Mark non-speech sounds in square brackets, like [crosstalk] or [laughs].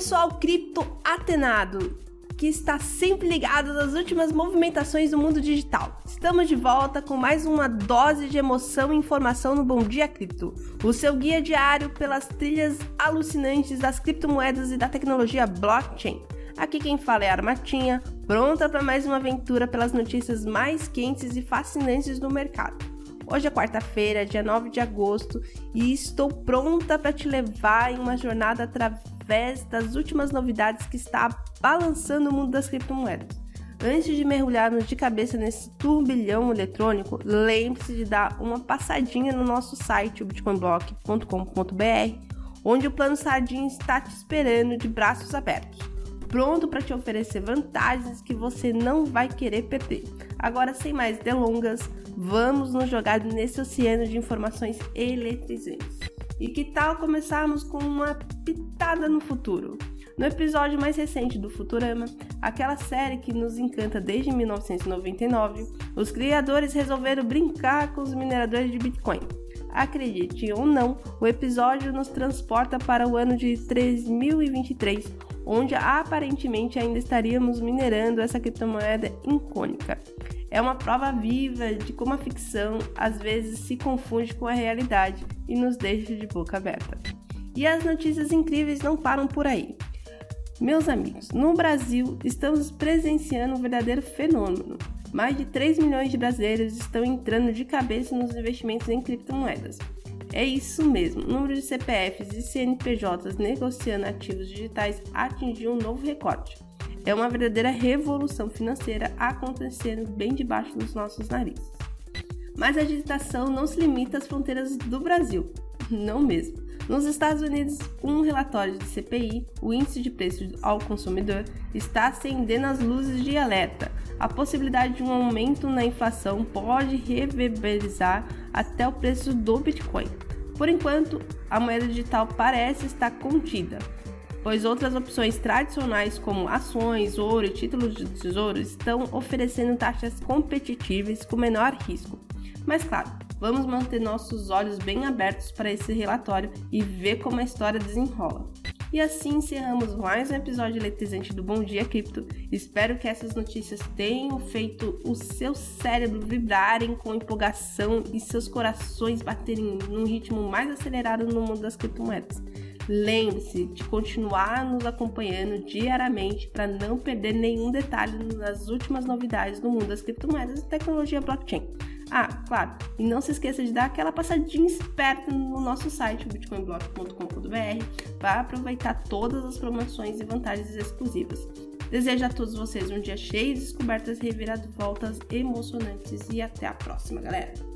pessoal cripto atenado, que está sempre ligado nas últimas movimentações do mundo digital. Estamos de volta com mais uma dose de emoção e informação no Bom Dia Cripto, o seu guia diário pelas trilhas alucinantes das criptomoedas e da tecnologia blockchain. Aqui quem fala é a Armatinha, pronta para mais uma aventura pelas notícias mais quentes e fascinantes do mercado. Hoje é quarta-feira, dia 9 de agosto, e estou pronta para te levar em uma jornada através das últimas novidades que está balançando o mundo das criptomoedas. Antes de mergulharmos de cabeça nesse turbilhão eletrônico, lembre-se de dar uma passadinha no nosso site, bitcoinblock.com.br, onde o plano Sardinha está te esperando de braços abertos, pronto para te oferecer vantagens que você não vai querer perder. Agora, sem mais delongas, vamos nos jogar nesse oceano de informações eletrizantes. E que tal começarmos com uma pitada no futuro? No episódio mais recente do Futurama, aquela série que nos encanta desde 1999, os criadores resolveram brincar com os mineradores de Bitcoin. Acredite ou não, o episódio nos transporta para o ano de 3023, onde aparentemente ainda estaríamos minerando essa criptomoeda icônica. É uma prova viva de como a ficção às vezes se confunde com a realidade e nos deixa de boca aberta. E as notícias incríveis não param por aí. Meus amigos, no Brasil estamos presenciando um verdadeiro fenômeno. Mais de 3 milhões de brasileiros estão entrando de cabeça nos investimentos em criptomoedas. É isso mesmo, o número de CPFs e CNPJs negociando ativos digitais atingiu um novo recorde. É uma verdadeira revolução financeira acontecendo bem debaixo dos nossos narizes. Mas a digitação não se limita às fronteiras do Brasil, [laughs] não mesmo. Nos Estados Unidos, um relatório de CPI, o índice de preços ao consumidor, está acendendo as luzes de alerta. A possibilidade de um aumento na inflação pode reverberizar até o preço do Bitcoin. Por enquanto, a moeda digital parece estar contida, pois outras opções tradicionais como ações, ouro e títulos de tesouro estão oferecendo taxas competitivas com menor risco. Mas claro, vamos manter nossos olhos bem abertos para esse relatório e ver como a história desenrola. E assim encerramos mais um episódio eletrizante do Bom Dia Cripto. Espero que essas notícias tenham feito o seu cérebro vibrarem com empolgação e seus corações baterem num ritmo mais acelerado no mundo das criptomoedas. Lembre-se de continuar nos acompanhando diariamente para não perder nenhum detalhe nas últimas novidades do mundo das criptomoedas e tecnologia blockchain. Ah, claro, e não se esqueça de dar aquela passadinha esperta no nosso site, bitcoinblock.com.br, para aproveitar todas as promoções e vantagens exclusivas. Desejo a todos vocês um dia cheio de descobertas reviravoltas emocionantes e até a próxima, galera!